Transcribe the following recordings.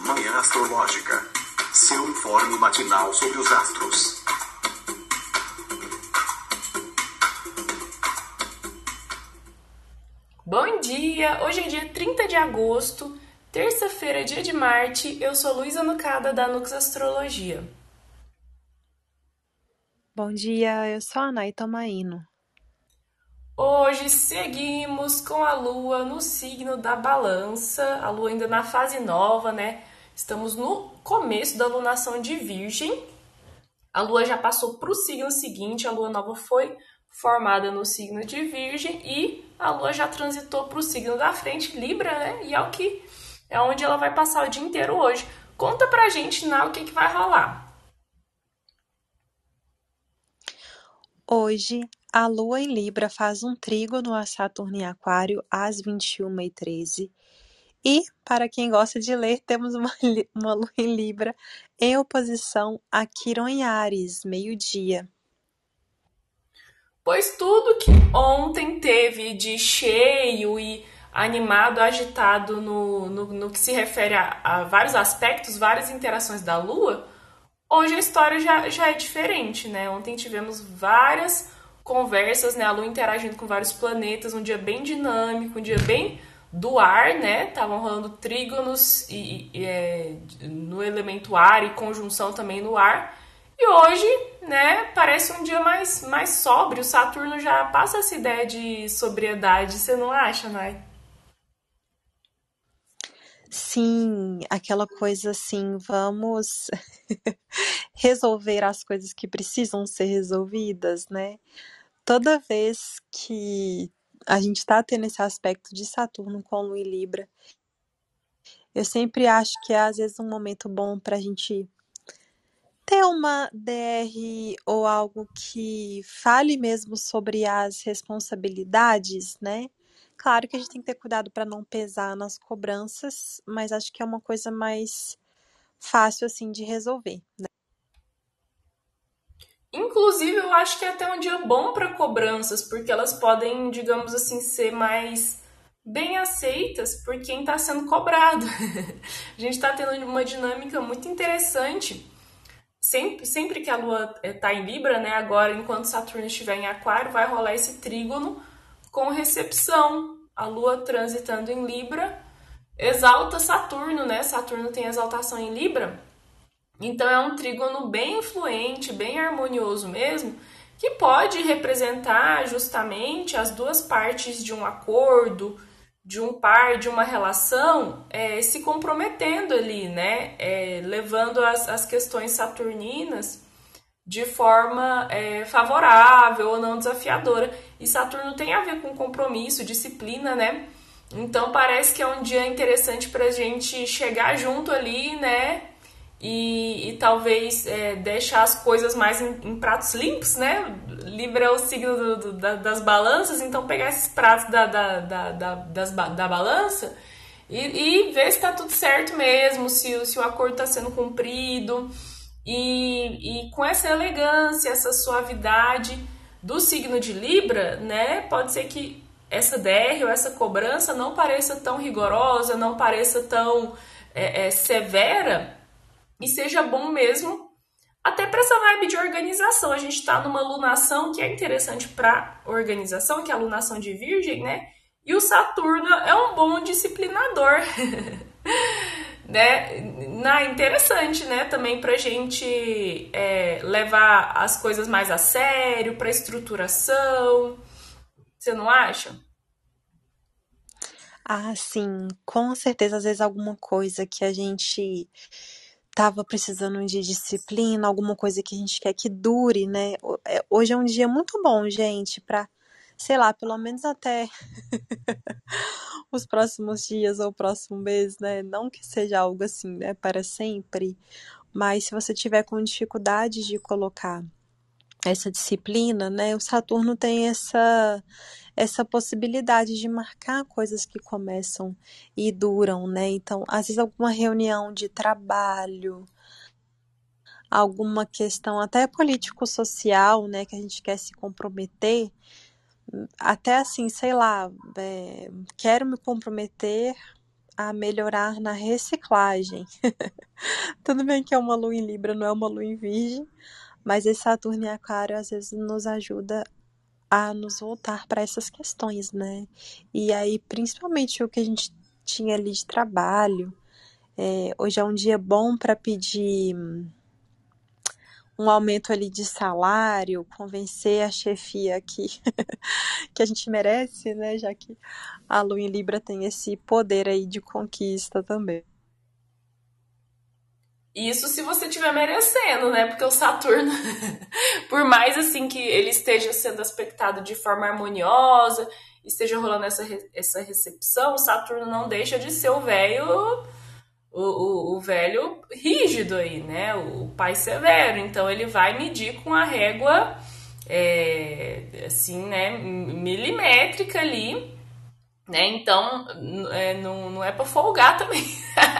Manhã Astrológica. Seu informe matinal sobre os astros. Bom dia! Hoje é dia 30 de agosto, terça-feira, dia de Marte. Eu sou Luísa Nucada da Nux Astrologia. Bom dia, eu sou a Nay Tomaino. Hoje seguimos com a Lua no signo da Balança, a Lua ainda na fase nova, né? Estamos no começo da lunação de Virgem. A Lua já passou para o signo seguinte, a Lua nova foi formada no signo de Virgem e a Lua já transitou para o signo da frente, Libra, né? E é o que é onde ela vai passar o dia inteiro hoje. Conta pra gente, Ná, o que, que vai rolar. Hoje, a Lua em Libra faz um trígono a Saturno em Aquário às 21h13. E, para quem gosta de ler, temos uma, uma Lua em Libra em oposição a Quiron em Ares, meio-dia. Pois tudo que ontem teve de cheio e animado, agitado no, no, no que se refere a, a vários aspectos, várias interações da Lua, Hoje a história já, já é diferente, né? Ontem tivemos várias conversas, né? A Lua interagindo com vários planetas, um dia bem dinâmico, um dia bem do ar, né? Estavam rolando trígonos e, e é, no elemento ar e conjunção também no ar. E hoje, né, parece um dia mais, mais sóbrio. Saturno já passa essa ideia de sobriedade, você não acha, Nai? Sim, aquela coisa assim, vamos resolver as coisas que precisam ser resolvidas, né? Toda vez que a gente está tendo esse aspecto de Saturno com Lua e Libra, eu sempre acho que é às vezes um momento bom para a gente ter uma DR ou algo que fale mesmo sobre as responsabilidades, né? Claro que a gente tem que ter cuidado para não pesar nas cobranças, mas acho que é uma coisa mais fácil assim de resolver, né? Inclusive, eu acho que é até um dia bom para cobranças, porque elas podem, digamos assim, ser mais bem aceitas por quem está sendo cobrado. a gente está tendo uma dinâmica muito interessante. Sempre, sempre que a Lua está em Libra, né? Agora, enquanto Saturno estiver em Aquário, vai rolar esse trígono com recepção. A Lua transitando em Libra exalta Saturno, né? Saturno tem exaltação em Libra. Então é um trígono bem influente, bem harmonioso mesmo, que pode representar justamente as duas partes de um acordo, de um par, de uma relação, é, se comprometendo ali, né? É, levando as, as questões saturninas de forma é, favorável ou não desafiadora. E Saturno tem a ver com compromisso, disciplina, né? Então parece que é um dia interessante para a gente chegar junto ali, né? E, e talvez é, deixar as coisas mais em, em, pratos limpos, né? Libra é o signo do, do, da, das balanças, então pegar esses pratos da, da, da, da, das, da balança e, e ver se está tudo certo mesmo, se, se o acordo está sendo cumprido. E, e com essa elegância, essa suavidade do signo de Libra, né? Pode ser que essa DR ou essa cobrança não pareça tão rigorosa, não pareça tão é, é, severa e seja bom mesmo até para essa vibe de organização. A gente está numa lunação que é interessante para organização, que é a lunação de Virgem, né? E o Saturno é um bom disciplinador. né? Na, interessante, né? Também pra gente é, levar as coisas mais a sério, pra estruturação. Você não acha? Ah, sim, com certeza, às vezes alguma coisa que a gente tava precisando de disciplina, alguma coisa que a gente quer que dure, né? É, hoje é um dia muito bom, gente, para sei lá, pelo menos até os próximos dias ou o próximo mês, né? Não que seja algo assim, né, para sempre, mas se você tiver com dificuldade de colocar essa disciplina, né, o Saturno tem essa essa possibilidade de marcar coisas que começam e duram, né? Então, às vezes alguma reunião de trabalho, alguma questão até político-social, né, que a gente quer se comprometer, até assim, sei lá, é, quero me comprometer a melhorar na reciclagem. Tudo bem que é uma lua em Libra, não é uma lua em Virgem, mas esse Saturno em Aquário às vezes nos ajuda a nos voltar para essas questões, né? E aí, principalmente o que a gente tinha ali de trabalho. É, hoje é um dia bom para pedir um aumento ali de salário, convencer a chefia que, que a gente merece, né? Já que a Lua em Libra tem esse poder aí de conquista também. Isso se você estiver merecendo, né? Porque o Saturno, por mais assim que ele esteja sendo aspectado de forma harmoniosa, esteja rolando essa, essa recepção, o Saturno não deixa de ser o velho o, o, o, velho rígido aí, né? O pai severo. Então ele vai medir com a régua é, assim, né? Milimétrica ali, né? Então é, não, não é para folgar também.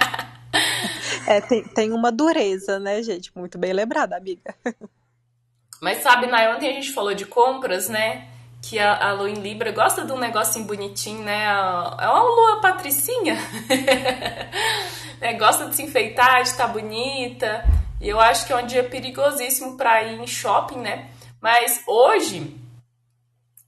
é, tem, tem uma dureza, né, gente? Muito bem lembrada, amiga. Mas sabe, Nay, ontem a gente falou de compras, né? que a, a lua em Libra gosta de um negocinho bonitinho, né? É uma lua patricinha. né? Gosta de se enfeitar, de estar bonita. E eu acho que é um dia perigosíssimo para ir em shopping, né? Mas hoje,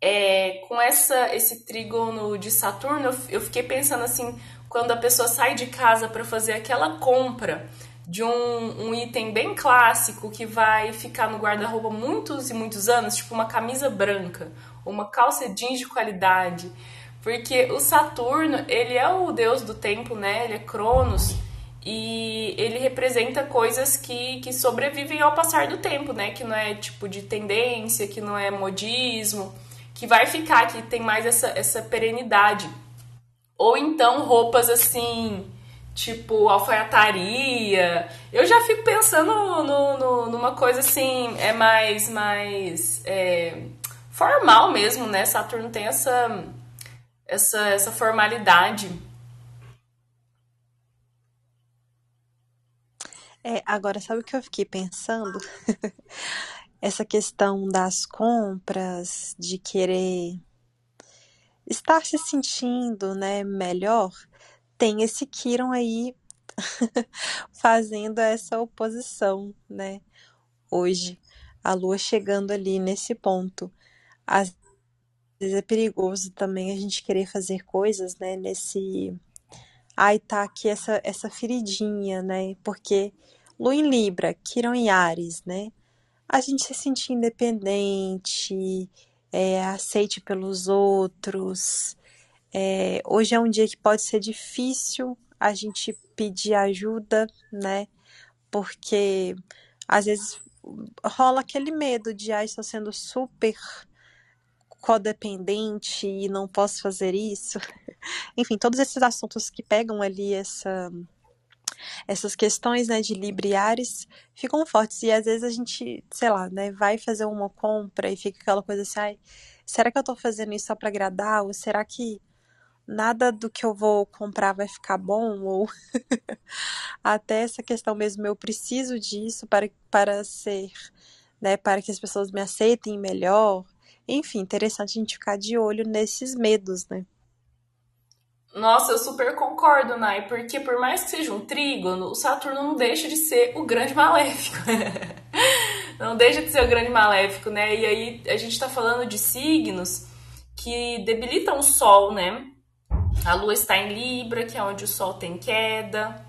é, com essa, esse trígono de Saturno, eu, eu fiquei pensando assim, quando a pessoa sai de casa para fazer aquela compra de um, um, item bem clássico que vai ficar no guarda-roupa muitos e muitos anos, tipo uma camisa branca, uma calça jeans de qualidade. Porque o Saturno, ele é o deus do tempo, né? Ele é Cronos e ele representa coisas que, que sobrevivem ao passar do tempo, né? Que não é tipo de tendência, que não é modismo, que vai ficar, que tem mais essa, essa perenidade. Ou então roupas assim, tipo alfaiataria. Eu já fico pensando no, no, numa coisa assim, é mais, mais é, formal mesmo, né? Saturno tem essa, essa, essa formalidade. É, agora, sabe o que eu fiquei pensando? essa questão das compras, de querer estar se sentindo, né, melhor, tem esse Kiron aí fazendo essa oposição, né? Hoje, a lua chegando ali nesse ponto às vezes é perigoso também a gente querer fazer coisas, né, nesse ai tá aqui essa essa feridinha, né? Porque Lua em Libra, Quirão em Ares, né? A gente se sentir independente, é, aceite pelos outros. É, hoje é um dia que pode ser difícil a gente pedir ajuda, né? Porque às vezes rola aquele medo de, ah, estou sendo super codependente e não posso fazer isso. Enfim, todos esses assuntos que pegam ali essa essas questões né, de libriares ficam fortes. E às vezes a gente, sei lá, né, vai fazer uma compra e fica aquela coisa assim, ai, será que eu tô fazendo isso só para agradar? Ou será que nada do que eu vou comprar vai ficar bom? Ou até essa questão mesmo eu preciso disso para para ser, né, para que as pessoas me aceitem melhor. Enfim, interessante a gente ficar de olho nesses medos, né? Nossa, eu super concordo, Nai, porque por mais que seja um trígono, o Saturno não deixa de ser o grande maléfico. não deixa de ser o grande maléfico, né? E aí a gente tá falando de signos que debilitam o Sol, né? A Lua está em Libra, que é onde o Sol tem queda.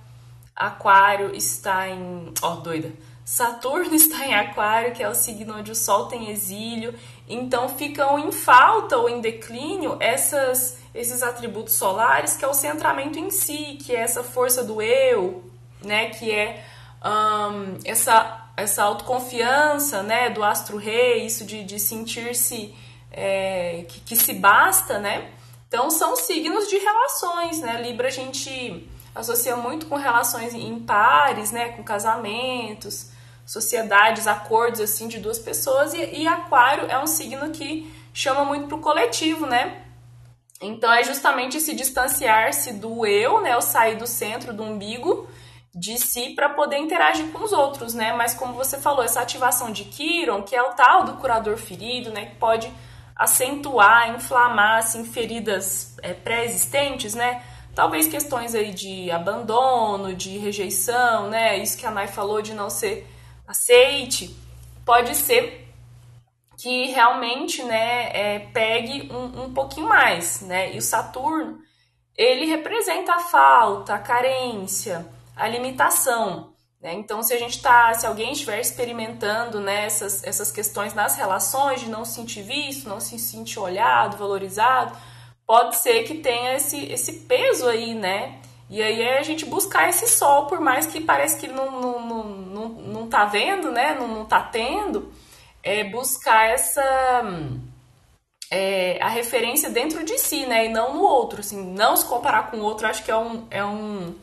Aquário está em. Ó, oh, doida. Saturno está em Aquário, que é o signo onde o Sol tem exílio. Então ficam em falta ou em declínio essas, esses atributos solares, que é o centramento em si, que é essa força do eu, né? Que é um, essa, essa autoconfiança né? do astro-rei, isso de, de sentir-se é, que, que se basta, né? Então são signos de relações, né? Libra a gente associa muito com relações em pares, né? Com casamentos sociedades, acordos assim de duas pessoas e, e Aquário é um signo que chama muito para o coletivo, né? Então é justamente se distanciar-se do eu, né? O sair do centro, do umbigo de si para poder interagir com os outros, né? Mas como você falou, essa ativação de Kiron, que é o tal do curador ferido, né? Que pode acentuar, inflamar assim, feridas é, pré-existentes, né? Talvez questões aí de abandono, de rejeição, né? Isso que a Nai falou de não ser aceite, pode ser que realmente, né, é, pegue um, um pouquinho mais, né? E o Saturno, ele representa a falta, a carência, a limitação. Né? Então, se a gente tá, se alguém estiver experimentando né, essas, essas questões nas relações, de não se sentir visto, não se sentir olhado, valorizado, pode ser que tenha esse, esse peso aí, né? E aí é a gente buscar esse sol, por mais que parece que não, não, não, não, não tá vendo, né? Não, não tá tendo, é buscar essa. É, a referência dentro de si, né? E não no outro. Assim, não se comparar com o outro, acho que é um. É um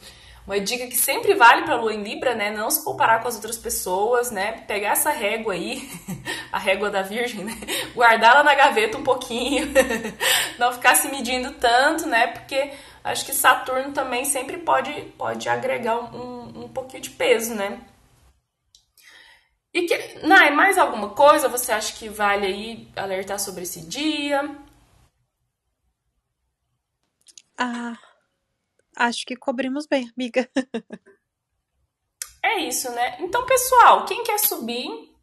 uma dica que sempre vale para lua em Libra, né? Não se comparar com as outras pessoas, né? Pegar essa régua aí, a régua da Virgem, né? Guardá-la na gaveta um pouquinho, não ficar se medindo tanto, né? Porque acho que Saturno também sempre pode, pode agregar um, um pouquinho de peso, né? E que, Nai, mais alguma coisa você acha que vale aí alertar sobre esse dia? Ah, Acho que cobrimos bem, amiga. é isso, né? Então, pessoal, quem quer subir,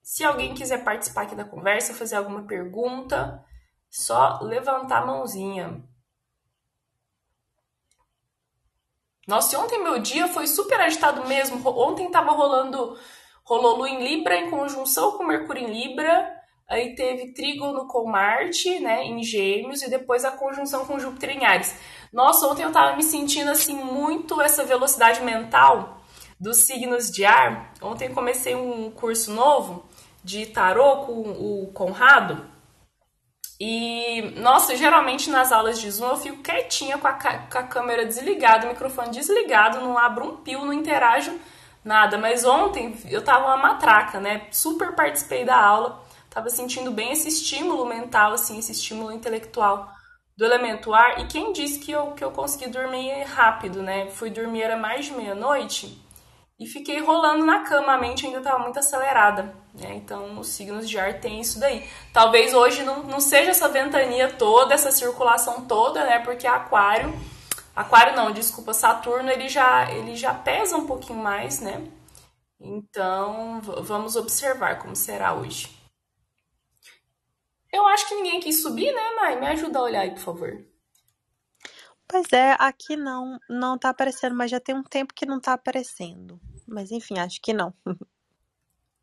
se alguém quiser participar aqui da conversa, fazer alguma pergunta, só levantar a mãozinha. Nossa, ontem meu dia foi super agitado mesmo. Ontem tava rolando, rolou em Libra em conjunção com Mercúrio em Libra. Aí teve trígono com Marte, né, em Gêmeos, e depois a conjunção com Júpiter em Ares. Nossa, ontem eu tava me sentindo assim muito essa velocidade mental dos signos de ar. Ontem comecei um curso novo de tarô com o Conrado. E, nossa, geralmente nas aulas de Zoom eu fico quietinha com a, com a câmera desligada, o microfone desligado, não abro um pio, não interajo nada. Mas ontem eu tava uma matraca, né? Super participei da aula, tava sentindo bem esse estímulo mental, assim, esse estímulo intelectual do elemento ar. E quem disse que eu, que eu consegui dormir rápido, né? Fui dormir era mais de meia-noite e fiquei rolando na cama, a mente ainda estava muito acelerada. Né? Então, os signos de ar têm isso daí. Talvez hoje não, não seja essa ventania toda, essa circulação toda, né? Porque Aquário. Aquário não, desculpa, Saturno ele já, ele já pesa um pouquinho mais, né? Então, vamos observar como será hoje. Eu acho que ninguém quis subir, né, Nai? Me ajuda a olhar aí, por favor. Pois é, aqui não, não tá aparecendo, mas já tem um tempo que não tá aparecendo. Mas enfim, acho que não.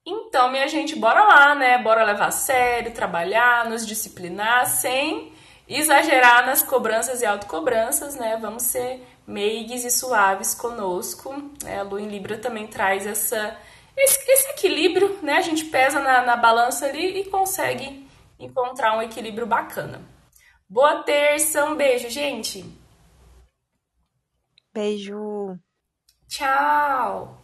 Então, minha gente, bora lá, né? Bora levar a sério, trabalhar, nos disciplinar, sem exagerar nas cobranças e autocobranças, né? Vamos ser meigues e suaves conosco. Né? A Lua em Libra também traz essa, esse, esse equilíbrio, né? A gente pesa na, na balança ali e consegue encontrar um equilíbrio bacana. Boa terça, um beijo, gente. Beijo. Tchau.